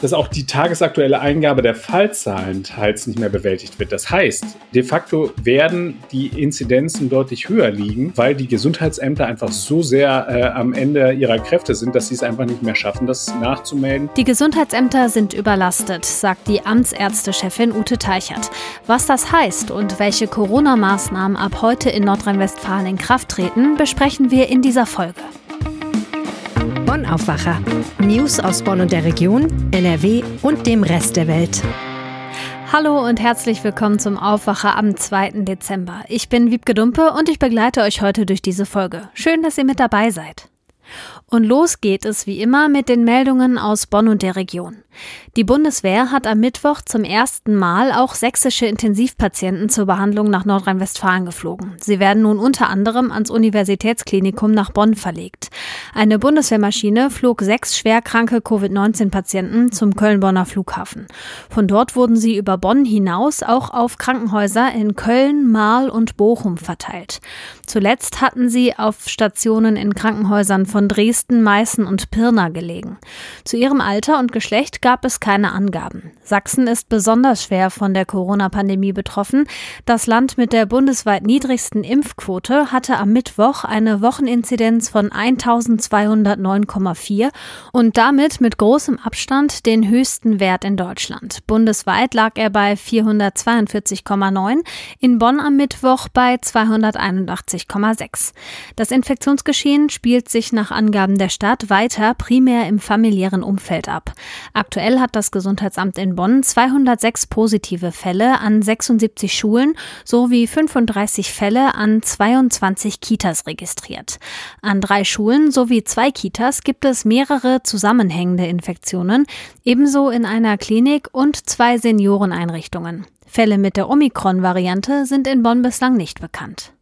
dass auch die tagesaktuelle Eingabe der Fallzahlen teils nicht mehr bewältigt wird. Das heißt, de facto werden die Inzidenzen deutlich höher liegen, weil die Gesundheitsämter einfach so sehr äh, am Ende ihrer Kräfte sind, dass sie es einfach nicht mehr schaffen, das nachzumelden. Die Gesundheitsämter sind überlastet, sagt die Amtsärztechefin Ute Teichert. Was das heißt und welche Corona-Maßnahmen ab heute in Nordrhein-Westfalen in Kraft treten, besprechen wir in dieser Folge. Bonn Aufwacher. News aus Bonn und der Region, NRW und dem Rest der Welt. Hallo und herzlich willkommen zum Aufwacher am 2. Dezember. Ich bin Wiebke Dumpe und ich begleite euch heute durch diese Folge. Schön, dass ihr mit dabei seid. Und los geht es wie immer mit den Meldungen aus Bonn und der Region. Die Bundeswehr hat am Mittwoch zum ersten Mal auch sächsische Intensivpatienten zur Behandlung nach Nordrhein-Westfalen geflogen. Sie werden nun unter anderem ans Universitätsklinikum nach Bonn verlegt. Eine Bundeswehrmaschine flog sechs schwerkranke Covid-19-Patienten zum Köln-Bonner Flughafen. Von dort wurden sie über Bonn hinaus auch auf Krankenhäuser in Köln, Marl und Bochum verteilt. Zuletzt hatten sie auf Stationen in Krankenhäusern von Dresden, Meißen und Pirna gelegen. Zu ihrem Alter und Geschlecht gab es keine Angaben. Sachsen ist besonders schwer von der Corona-Pandemie betroffen. Das Land mit der bundesweit niedrigsten Impfquote hatte am Mittwoch eine Wocheninzidenz von 1209,4 und damit mit großem Abstand den höchsten Wert in Deutschland. Bundesweit lag er bei 442,9, in Bonn am Mittwoch bei 281,6. Das Infektionsgeschehen spielt sich nach Angaben der Stadt weiter primär im familiären Umfeld ab. Aktuell hat das Gesundheitsamt in Bonn 206 positive Fälle an 76 Schulen sowie 35 Fälle an 22 Kitas registriert. An drei Schulen sowie zwei Kitas gibt es mehrere zusammenhängende Infektionen, ebenso in einer Klinik und zwei Senioreneinrichtungen. Fälle mit der Omikron-Variante sind in Bonn bislang nicht bekannt.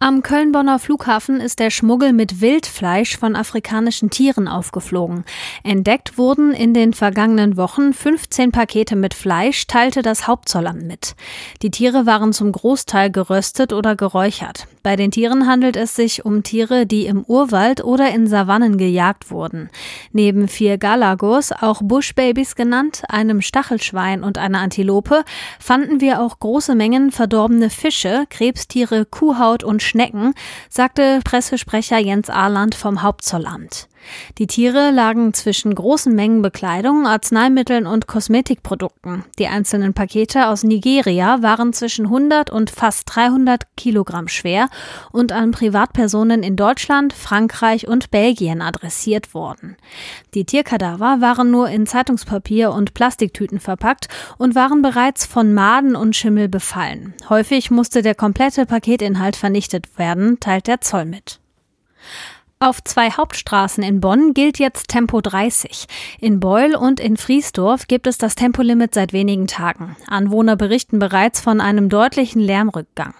Am Köln-Bonner Flughafen ist der Schmuggel mit Wildfleisch von afrikanischen Tieren aufgeflogen. Entdeckt wurden in den vergangenen Wochen 15 Pakete mit Fleisch, teilte das Hauptzollamt mit. Die Tiere waren zum Großteil geröstet oder geräuchert. Bei den Tieren handelt es sich um Tiere, die im Urwald oder in Savannen gejagt wurden. Neben vier Galagos, auch Bushbabys genannt, einem Stachelschwein und einer Antilope, fanden wir auch große Mengen verdorbene Fische, Krebstiere, Kuhhaut und Schnecken, sagte Pressesprecher Jens Ahland vom Hauptzollamt. Die Tiere lagen zwischen großen Mengen Bekleidung, Arzneimitteln und Kosmetikprodukten. Die einzelnen Pakete aus Nigeria waren zwischen 100 und fast 300 Kilogramm schwer und an Privatpersonen in Deutschland, Frankreich und Belgien adressiert worden. Die Tierkadaver waren nur in Zeitungspapier und Plastiktüten verpackt und waren bereits von Maden und Schimmel befallen. Häufig musste der komplette Paketinhalt vernichtet werden, teilt der Zoll mit. Auf zwei Hauptstraßen in Bonn gilt jetzt Tempo 30. In Beul und in Friesdorf gibt es das Tempolimit seit wenigen Tagen. Anwohner berichten bereits von einem deutlichen Lärmrückgang.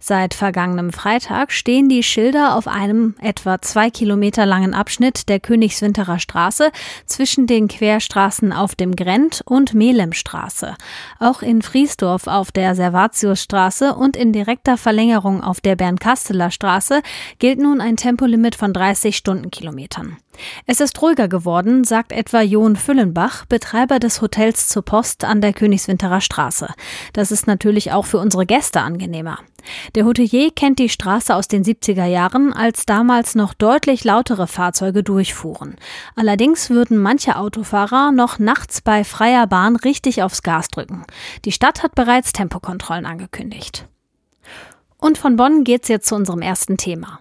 Seit vergangenem Freitag stehen die Schilder auf einem etwa zwei Kilometer langen Abschnitt der Königswinterer Straße zwischen den Querstraßen auf dem Grent und Melemstraße. Auch in Friesdorf auf der Servatiusstraße und in direkter Verlängerung auf der Bernkasteler Straße gilt nun ein Tempolimit von 30 Stundenkilometern. Es ist ruhiger geworden, sagt etwa John Füllenbach, Betreiber des Hotels zur Post an der Königswinterer Straße. Das ist natürlich auch für unsere Gäste angenehmer. Der Hotelier kennt die Straße aus den 70er Jahren, als damals noch deutlich lautere Fahrzeuge durchfuhren. Allerdings würden manche Autofahrer noch nachts bei freier Bahn richtig aufs Gas drücken. Die Stadt hat bereits Tempokontrollen angekündigt. Und von Bonn geht's jetzt zu unserem ersten Thema.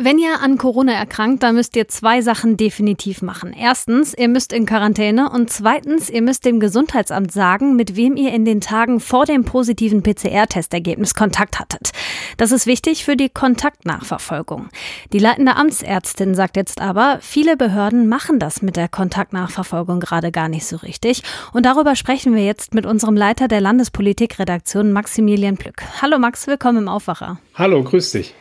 Wenn ihr an Corona erkrankt, dann müsst ihr zwei Sachen definitiv machen. Erstens, ihr müsst in Quarantäne und zweitens, ihr müsst dem Gesundheitsamt sagen, mit wem ihr in den Tagen vor dem positiven PCR-Testergebnis Kontakt hattet. Das ist wichtig für die Kontaktnachverfolgung. Die leitende Amtsärztin sagt jetzt aber, viele Behörden machen das mit der Kontaktnachverfolgung gerade gar nicht so richtig. Und darüber sprechen wir jetzt mit unserem Leiter der Landespolitikredaktion Maximilian Plück. Hallo Max, willkommen im Aufwacher. Hallo, grüß dich.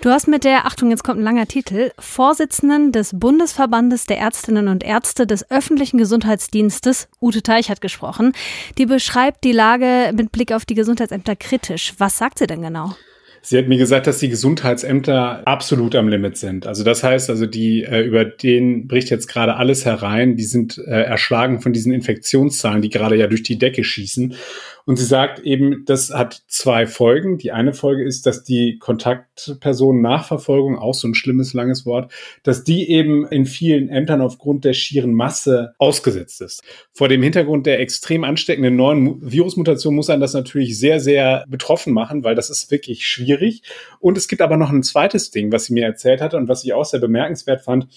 Du hast mit der, Achtung, jetzt kommt ein langer Titel, Vorsitzenden des Bundesverbandes der Ärztinnen und Ärzte des öffentlichen Gesundheitsdienstes, Ute Teichert, gesprochen. Die beschreibt die Lage mit Blick auf die Gesundheitsämter kritisch. Was sagt sie denn genau? Sie hat mir gesagt, dass die Gesundheitsämter absolut am Limit sind. Also das heißt, also die äh, über den bricht jetzt gerade alles herein. Die sind äh, erschlagen von diesen Infektionszahlen, die gerade ja durch die Decke schießen. Und sie sagt eben, das hat zwei Folgen. Die eine Folge ist, dass die Kontaktpersonen-Nachverfolgung, auch so ein schlimmes, langes Wort, dass die eben in vielen Ämtern aufgrund der schieren Masse ausgesetzt ist. Vor dem Hintergrund der extrem ansteckenden neuen Virusmutation muss einen das natürlich sehr, sehr betroffen machen, weil das ist wirklich schwierig. Und es gibt aber noch ein zweites Ding, was sie mir erzählt hatte und was ich auch sehr bemerkenswert fand.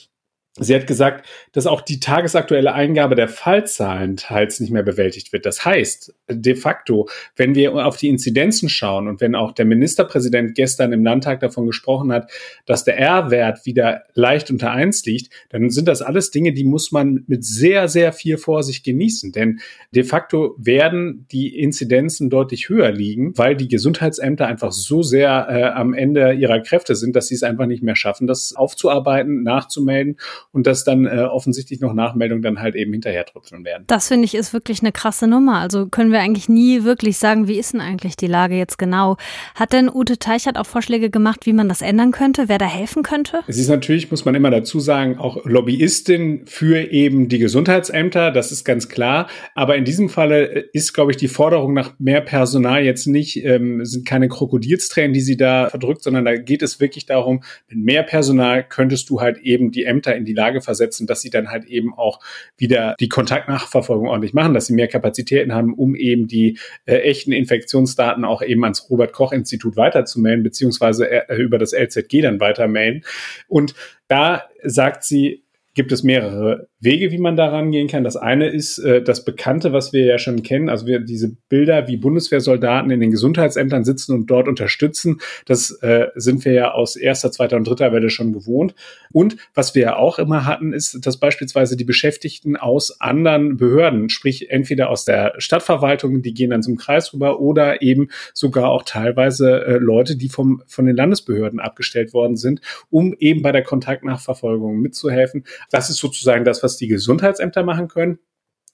Sie hat gesagt, dass auch die tagesaktuelle Eingabe der Fallzahlen teils nicht mehr bewältigt wird. Das heißt, de facto, wenn wir auf die Inzidenzen schauen und wenn auch der Ministerpräsident gestern im Landtag davon gesprochen hat, dass der R-Wert wieder leicht unter eins liegt, dann sind das alles Dinge, die muss man mit sehr, sehr viel Vorsicht genießen. Denn de facto werden die Inzidenzen deutlich höher liegen, weil die Gesundheitsämter einfach so sehr äh, am Ende ihrer Kräfte sind, dass sie es einfach nicht mehr schaffen, das aufzuarbeiten, nachzumelden und dass dann äh, offensichtlich noch Nachmeldungen dann halt eben hinterher tröpfeln werden. Das finde ich ist wirklich eine krasse Nummer. Also können wir eigentlich nie wirklich sagen, wie ist denn eigentlich die Lage jetzt genau? Hat denn Ute Teichert auch Vorschläge gemacht, wie man das ändern könnte, wer da helfen könnte? Es ist natürlich, muss man immer dazu sagen, auch Lobbyistin für eben die Gesundheitsämter, das ist ganz klar. Aber in diesem Falle ist, glaube ich, die Forderung nach mehr Personal jetzt nicht, ähm, sind keine Krokodilstränen, die sie da verdrückt, sondern da geht es wirklich darum, mit mehr Personal könntest du halt eben die Ämter in die Lage versetzen, dass sie dann halt eben auch wieder die Kontaktnachverfolgung ordentlich machen, dass sie mehr Kapazitäten haben, um eben die äh, echten Infektionsdaten auch eben ans Robert Koch Institut weiterzumelden, beziehungsweise äh, über das LZG dann weitermelden. Und da sagt sie, gibt es mehrere Wege, wie man da rangehen kann. Das eine ist äh, das Bekannte, was wir ja schon kennen, also wir diese Bilder, wie Bundeswehrsoldaten in den Gesundheitsämtern sitzen und dort unterstützen. Das äh, sind wir ja aus erster, zweiter und dritter Welle schon gewohnt. Und was wir ja auch immer hatten, ist, dass beispielsweise die Beschäftigten aus anderen Behörden, sprich entweder aus der Stadtverwaltung, die gehen dann zum Kreis rüber, oder eben sogar auch teilweise äh, Leute, die vom, von den Landesbehörden abgestellt worden sind, um eben bei der Kontaktnachverfolgung mitzuhelfen. Das ist sozusagen das, was was die Gesundheitsämter machen können.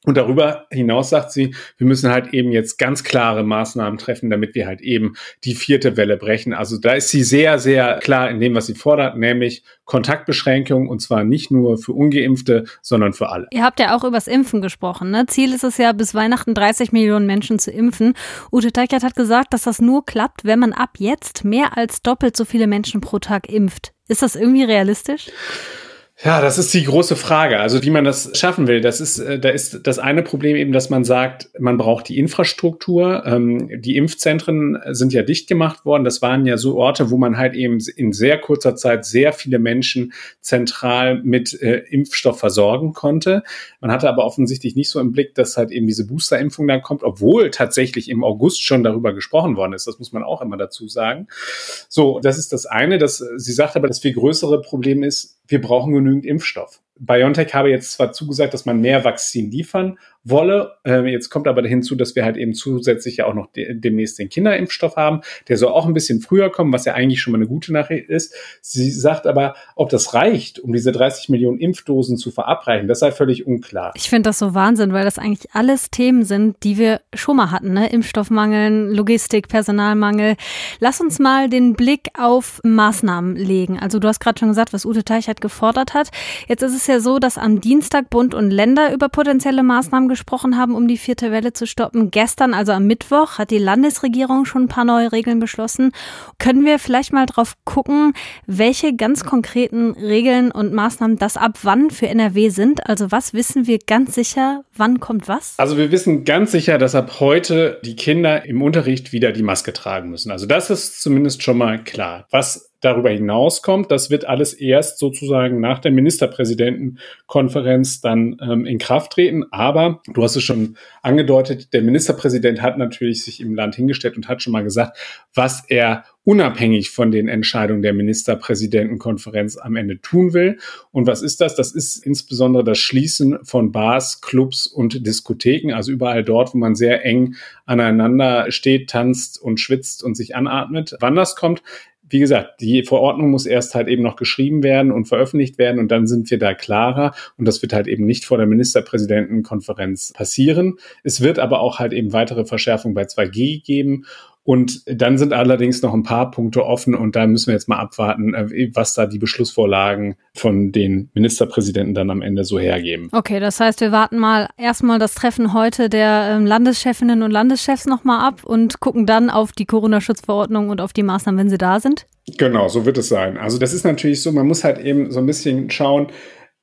Und darüber hinaus sagt sie, wir müssen halt eben jetzt ganz klare Maßnahmen treffen, damit wir halt eben die vierte Welle brechen. Also da ist sie sehr, sehr klar in dem, was sie fordert, nämlich Kontaktbeschränkung und zwar nicht nur für Ungeimpfte, sondern für alle. Ihr habt ja auch übers Impfen gesprochen. Ne? Ziel ist es ja, bis Weihnachten 30 Millionen Menschen zu impfen. Ute Teichert hat gesagt, dass das nur klappt, wenn man ab jetzt mehr als doppelt so viele Menschen pro Tag impft. Ist das irgendwie realistisch? Ja, das ist die große Frage. Also wie man das schaffen will, das ist, äh, da ist das eine Problem eben, dass man sagt, man braucht die Infrastruktur. Ähm, die Impfzentren sind ja dicht gemacht worden. Das waren ja so Orte, wo man halt eben in sehr kurzer Zeit sehr viele Menschen zentral mit äh, Impfstoff versorgen konnte. Man hatte aber offensichtlich nicht so im Blick, dass halt eben diese Boosterimpfung dann kommt, obwohl tatsächlich im August schon darüber gesprochen worden ist. Das muss man auch immer dazu sagen. So, das ist das eine. Das, sie sagt aber, das viel größere Problem ist, wir brauchen genügend Impfstoff. BioNTech habe jetzt zwar zugesagt, dass man mehr Vakzin liefern wolle. Äh, jetzt kommt aber hinzu, dass wir halt eben zusätzlich ja auch noch de demnächst den Kinderimpfstoff haben. Der soll auch ein bisschen früher kommen, was ja eigentlich schon mal eine gute Nachricht ist. Sie sagt aber, ob das reicht, um diese 30 Millionen Impfdosen zu verabreichen, das sei völlig unklar. Ich finde das so Wahnsinn, weil das eigentlich alles Themen sind, die wir schon mal hatten. Ne? Impfstoffmangel, Logistik, Personalmangel. Lass uns mal den Blick auf Maßnahmen legen. Also du hast gerade schon gesagt, was Ute Teichert gefordert hat. Jetzt ist es ja so, dass am Dienstag Bund und Länder über potenzielle Maßnahmen gesprochen haben, um die vierte Welle zu stoppen. Gestern, also am Mittwoch, hat die Landesregierung schon ein paar neue Regeln beschlossen. Können wir vielleicht mal drauf gucken, welche ganz konkreten Regeln und Maßnahmen das ab wann für NRW sind? Also was wissen wir ganz sicher, wann kommt was? Also wir wissen ganz sicher, dass ab heute die Kinder im Unterricht wieder die Maske tragen müssen. Also das ist zumindest schon mal klar. Was darüber hinauskommt, das wird alles erst sozusagen nach der Ministerpräsidentenkonferenz dann ähm, in Kraft treten. Aber du hast es schon angedeutet, der Ministerpräsident hat natürlich sich im Land hingestellt und hat schon mal gesagt, was er unabhängig von den Entscheidungen der Ministerpräsidentenkonferenz am Ende tun will. Und was ist das? Das ist insbesondere das Schließen von Bars, Clubs und Diskotheken, also überall dort, wo man sehr eng aneinander steht, tanzt und schwitzt und sich anatmet. Wann das kommt, wie gesagt, die Verordnung muss erst halt eben noch geschrieben werden und veröffentlicht werden und dann sind wir da klarer und das wird halt eben nicht vor der Ministerpräsidentenkonferenz passieren. Es wird aber auch halt eben weitere Verschärfungen bei 2G geben und dann sind allerdings noch ein paar Punkte offen und da müssen wir jetzt mal abwarten, äh, was da die Beschlussvorlagen von den Ministerpräsidenten dann am Ende so hergeben. Okay, das heißt, wir warten mal erstmal das Treffen heute der ähm, Landeschefinnen und Landeschefs nochmal ab und gucken dann auf die Corona-Schutzverordnung und auf die Maßnahmen, wenn sie da sind. Genau, so wird es sein. Also das ist natürlich so, man muss halt eben so ein bisschen schauen,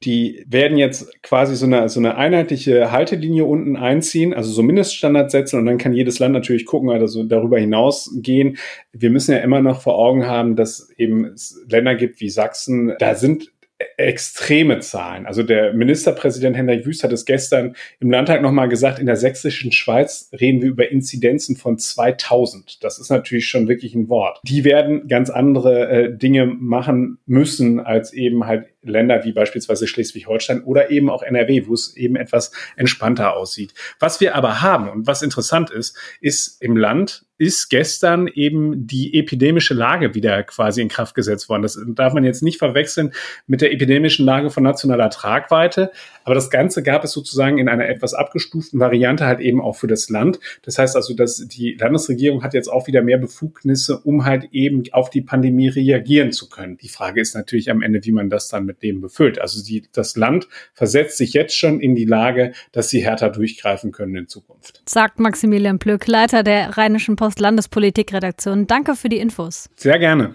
die werden jetzt quasi so eine, so eine einheitliche Haltelinie unten einziehen, also so Mindeststandards setzen und dann kann jedes Land natürlich gucken, also darüber hinaus gehen. Wir müssen ja immer noch vor Augen haben, dass eben es Länder gibt wie Sachsen, da sind extreme Zahlen. Also der Ministerpräsident Hendrik Wüst hat es gestern im Landtag nochmal gesagt, in der sächsischen Schweiz reden wir über Inzidenzen von 2000. Das ist natürlich schon wirklich ein Wort. Die werden ganz andere äh, Dinge machen müssen als eben halt Länder wie beispielsweise Schleswig-Holstein oder eben auch NRW, wo es eben etwas entspannter aussieht. Was wir aber haben und was interessant ist, ist im Land ist gestern eben die epidemische Lage wieder quasi in Kraft gesetzt worden. Das darf man jetzt nicht verwechseln mit der epidemischen Lage von nationaler Tragweite. Aber das Ganze gab es sozusagen in einer etwas abgestuften Variante halt eben auch für das Land. Das heißt also, dass die Landesregierung hat jetzt auch wieder mehr Befugnisse, um halt eben auf die Pandemie reagieren zu können. Die Frage ist natürlich am Ende, wie man das dann mit dem befüllt. Also die, das Land versetzt sich jetzt schon in die Lage, dass sie härter durchgreifen können in Zukunft. Sagt Maximilian Plück, Leiter der Rheinischen Post Landespolitikredaktion. Danke für die Infos. Sehr gerne.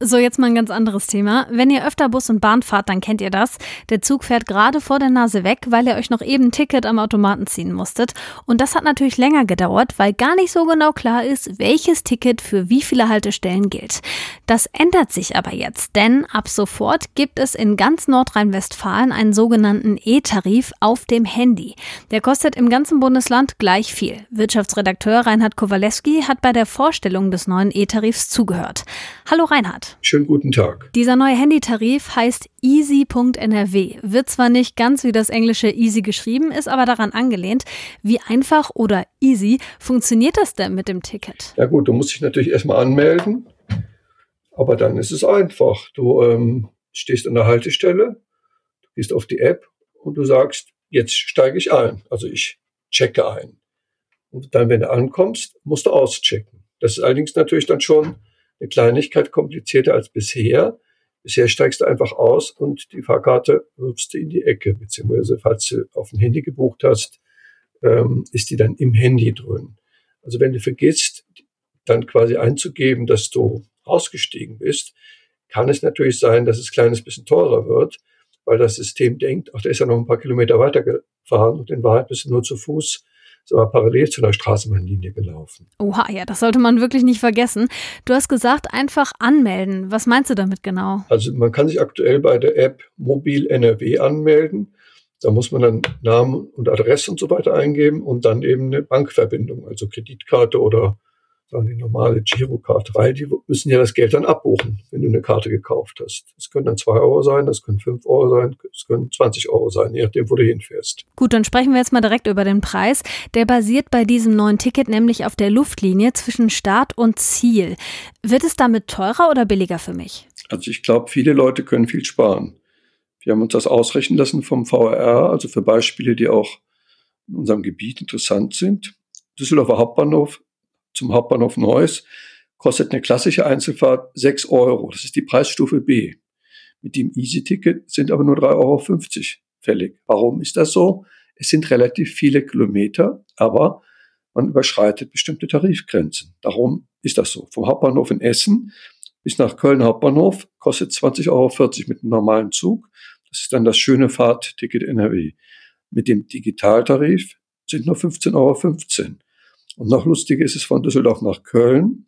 So, jetzt mal ein ganz anderes Thema. Wenn ihr öfter Bus und Bahn fahrt, dann kennt ihr das. Der Zug fährt gerade vor der Nase weg, weil ihr euch noch eben ein Ticket am Automaten ziehen musstet. Und das hat natürlich länger gedauert, weil gar nicht so genau klar ist, welches Ticket für wie viele Haltestellen gilt. Das ändert sich aber jetzt, denn ab sofort gibt es in ganz Nordrhein-Westfalen einen sogenannten E-Tarif auf dem Handy. Der kostet im ganzen Bundesland gleich viel. Wirtschaftsredakteur Reinhard Kowalewski hat bei der Vorstellung des neuen E-Tarifs zugehört. Hallo Reinhard. Schönen guten Tag. Dieser neue Handytarif heißt easy.nrw. Wird zwar nicht ganz wie das englische easy geschrieben, ist aber daran angelehnt. Wie einfach oder easy funktioniert das denn mit dem Ticket? Ja gut, du musst dich natürlich erstmal anmelden, aber dann ist es einfach. Du ähm, stehst an der Haltestelle, du gehst auf die App und du sagst, jetzt steige ich ein. Also ich checke ein. Und dann, wenn du ankommst, musst du auschecken. Das ist allerdings natürlich dann schon eine Kleinigkeit komplizierter als bisher. Bisher steigst du einfach aus und die Fahrkarte wirfst du in die Ecke, beziehungsweise falls du auf dem Handy gebucht hast, ähm, ist die dann im Handy drin. Also wenn du vergisst, dann quasi einzugeben, dass du ausgestiegen bist, kann es natürlich sein, dass es ein kleines bisschen teurer wird, weil das System denkt, ach, der ist ja noch ein paar Kilometer weiter gefahren und in Wahrheit bist du nur zu Fuß sogar parallel zu einer Straßenbahnlinie gelaufen. Oha, ja, das sollte man wirklich nicht vergessen. Du hast gesagt, einfach anmelden. Was meinst du damit genau? Also man kann sich aktuell bei der App Mobil NRW anmelden. Da muss man dann Namen und Adresse und so weiter eingeben und dann eben eine Bankverbindung, also Kreditkarte oder sagen die normale Girokarte, weil die müssen ja das Geld dann abbuchen, wenn du eine Karte gekauft hast. Das können dann zwei Euro sein, das können fünf Euro sein, das können 20 Euro sein, je nachdem, wo du hinfährst. Gut, dann sprechen wir jetzt mal direkt über den Preis. Der basiert bei diesem neuen Ticket nämlich auf der Luftlinie zwischen Start und Ziel. Wird es damit teurer oder billiger für mich? Also ich glaube, viele Leute können viel sparen. Wir haben uns das ausrechnen lassen vom VRR, also für Beispiele, die auch in unserem Gebiet interessant sind. Düsseldorfer Hauptbahnhof zum Hauptbahnhof Neuss kostet eine klassische Einzelfahrt 6 Euro. Das ist die Preisstufe B. Mit dem Easy-Ticket sind aber nur 3,50 Euro fällig. Warum ist das so? Es sind relativ viele Kilometer, aber man überschreitet bestimmte Tarifgrenzen. Darum ist das so. Vom Hauptbahnhof in Essen bis nach Köln Hauptbahnhof kostet 20,40 Euro mit einem normalen Zug. Das ist dann das schöne Fahrtticket NRW. Mit dem Digitaltarif sind nur 15,15 Euro. Und noch lustiger ist es von Düsseldorf nach Köln.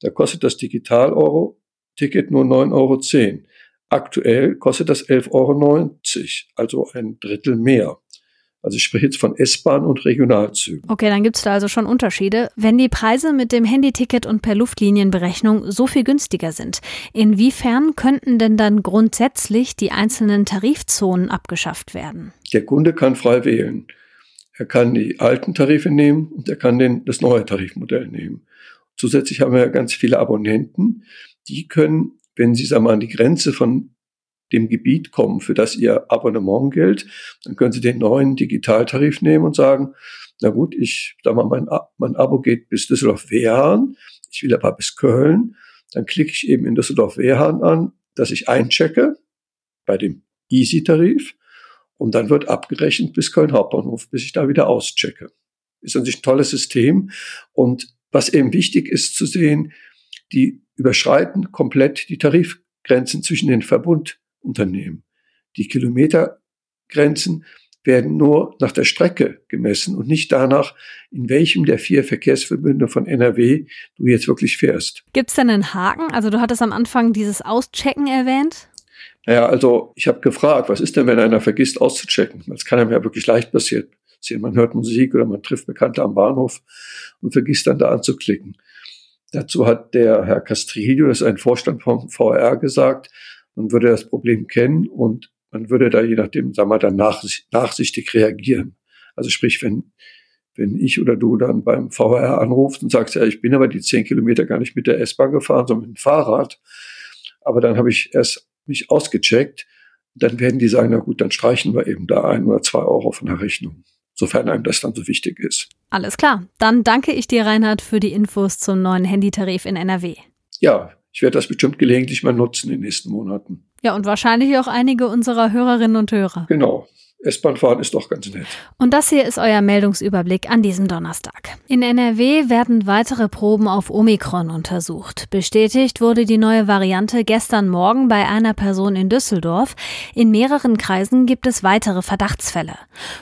Da kostet das Digital-Euro Ticket nur 9,10 Euro. Aktuell kostet das 11,90 Euro, also ein Drittel mehr. Also ich spreche jetzt von S-Bahn und Regionalzügen. Okay, dann gibt es da also schon Unterschiede. Wenn die Preise mit dem Handyticket und per Luftlinienberechnung so viel günstiger sind, inwiefern könnten denn dann grundsätzlich die einzelnen Tarifzonen abgeschafft werden? Der Kunde kann frei wählen. Er kann die alten Tarife nehmen und er kann den, das neue Tarifmodell nehmen. Zusätzlich haben wir ganz viele Abonnenten, die können, wenn sie sagen wir, an die Grenze von dem Gebiet kommen, für das ihr Abonnement gilt, dann können Sie den neuen Digitaltarif nehmen und sagen, na gut, ich sag mal, mein, mein Abo geht bis Düsseldorf-Wehrhahn, ich will aber bis Köln, dann klicke ich eben in Düsseldorf-Wehrhahn an, dass ich einchecke bei dem Easy-Tarif und dann wird abgerechnet bis Köln Hauptbahnhof, bis ich da wieder auschecke. Ist an sich ein tolles System und was eben wichtig ist zu sehen, die überschreiten komplett die Tarifgrenzen zwischen den Verbund Unternehmen. Die Kilometergrenzen werden nur nach der Strecke gemessen und nicht danach, in welchem der vier Verkehrsverbünde von NRW du jetzt wirklich fährst. Gibt es denn einen Haken? Also du hattest am Anfang dieses Auschecken erwähnt. Naja, also ich habe gefragt, was ist denn, wenn einer vergisst auszuchecken? Das kann einem ja wirklich leicht passieren. Man hört Musik oder man trifft Bekannte am Bahnhof und vergisst dann da anzuklicken. Dazu hat der Herr Castrillo, das ist ein Vorstand vom VR, gesagt, man würde das Problem kennen und man würde da je nachdem, sagen wir, dann nachsichtig reagieren. Also sprich, wenn, wenn ich oder du dann beim VR anrufst und sagst, ja, ich bin aber die zehn Kilometer gar nicht mit der S-Bahn gefahren, sondern mit dem Fahrrad, aber dann habe ich erst mich ausgecheckt, dann werden die sagen, na gut, dann streichen wir eben da ein oder zwei Euro von der Rechnung, sofern einem das dann so wichtig ist. Alles klar. Dann danke ich dir, Reinhard, für die Infos zum neuen Handytarif in NRW. Ja, ich werde das bestimmt gelegentlich mal nutzen in den nächsten Monaten. Ja, und wahrscheinlich auch einige unserer Hörerinnen und Hörer. Genau. S-Bahn fahren ist doch ganz nett. Und das hier ist euer Meldungsüberblick an diesem Donnerstag. In NRW werden weitere Proben auf Omikron untersucht. Bestätigt wurde die neue Variante gestern Morgen bei einer Person in Düsseldorf. In mehreren Kreisen gibt es weitere Verdachtsfälle.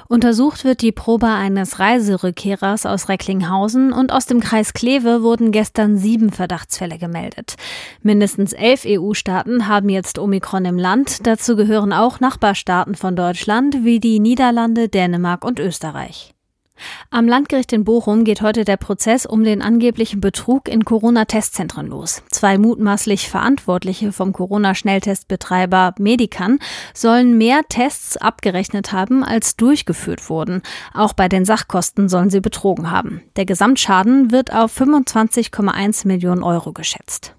Untersucht wird die Probe eines Reiserückkehrers aus Recklinghausen und aus dem Kreis Kleve wurden gestern sieben Verdachtsfälle gemeldet. Mindestens elf EU-Staaten haben jetzt Omikron im Land. Dazu gehören auch Nachbarstaaten von Deutschland wie die Niederlande, Dänemark und Österreich. Am Landgericht in Bochum geht heute der Prozess um den angeblichen Betrug in Corona-Testzentren los. Zwei mutmaßlich Verantwortliche vom Corona-Schnelltestbetreiber Medican sollen mehr Tests abgerechnet haben, als durchgeführt wurden. Auch bei den Sachkosten sollen sie betrogen haben. Der Gesamtschaden wird auf 25,1 Millionen Euro geschätzt.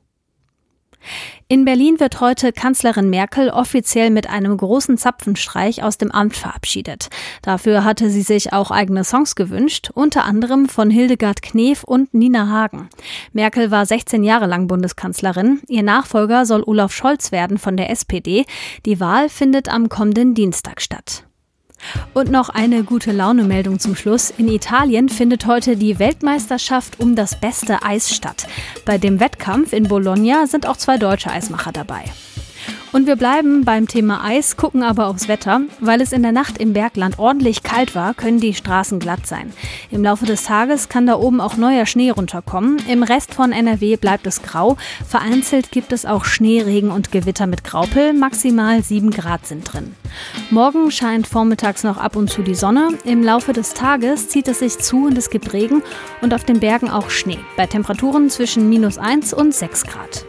In Berlin wird heute Kanzlerin Merkel offiziell mit einem großen Zapfenstreich aus dem Amt verabschiedet. Dafür hatte sie sich auch eigene Songs gewünscht, unter anderem von Hildegard Knef und Nina Hagen. Merkel war 16 Jahre lang Bundeskanzlerin. Ihr Nachfolger soll Olaf Scholz werden von der SPD. Die Wahl findet am kommenden Dienstag statt. Und noch eine gute Laune-Meldung zum Schluss. In Italien findet heute die Weltmeisterschaft um das beste Eis statt. Bei dem Wettkampf in Bologna sind auch zwei deutsche Eismacher dabei. Und wir bleiben beim Thema Eis, gucken aber aufs Wetter. Weil es in der Nacht im Bergland ordentlich kalt war, können die Straßen glatt sein. Im Laufe des Tages kann da oben auch neuer Schnee runterkommen. Im Rest von NRW bleibt es grau. Vereinzelt gibt es auch Schneeregen und Gewitter mit Graupel. Maximal 7 Grad sind drin. Morgen scheint vormittags noch ab und zu die Sonne. Im Laufe des Tages zieht es sich zu und es gibt Regen und auf den Bergen auch Schnee. Bei Temperaturen zwischen minus 1 und 6 Grad.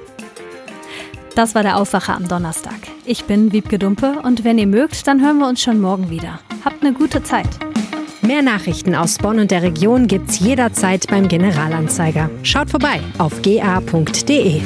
Das war der Aufwacher am Donnerstag. Ich bin Wiebke Dumpe und wenn ihr mögt, dann hören wir uns schon morgen wieder. Habt eine gute Zeit. Mehr Nachrichten aus Bonn und der Region gibt's jederzeit beim Generalanzeiger. Schaut vorbei auf ga.de.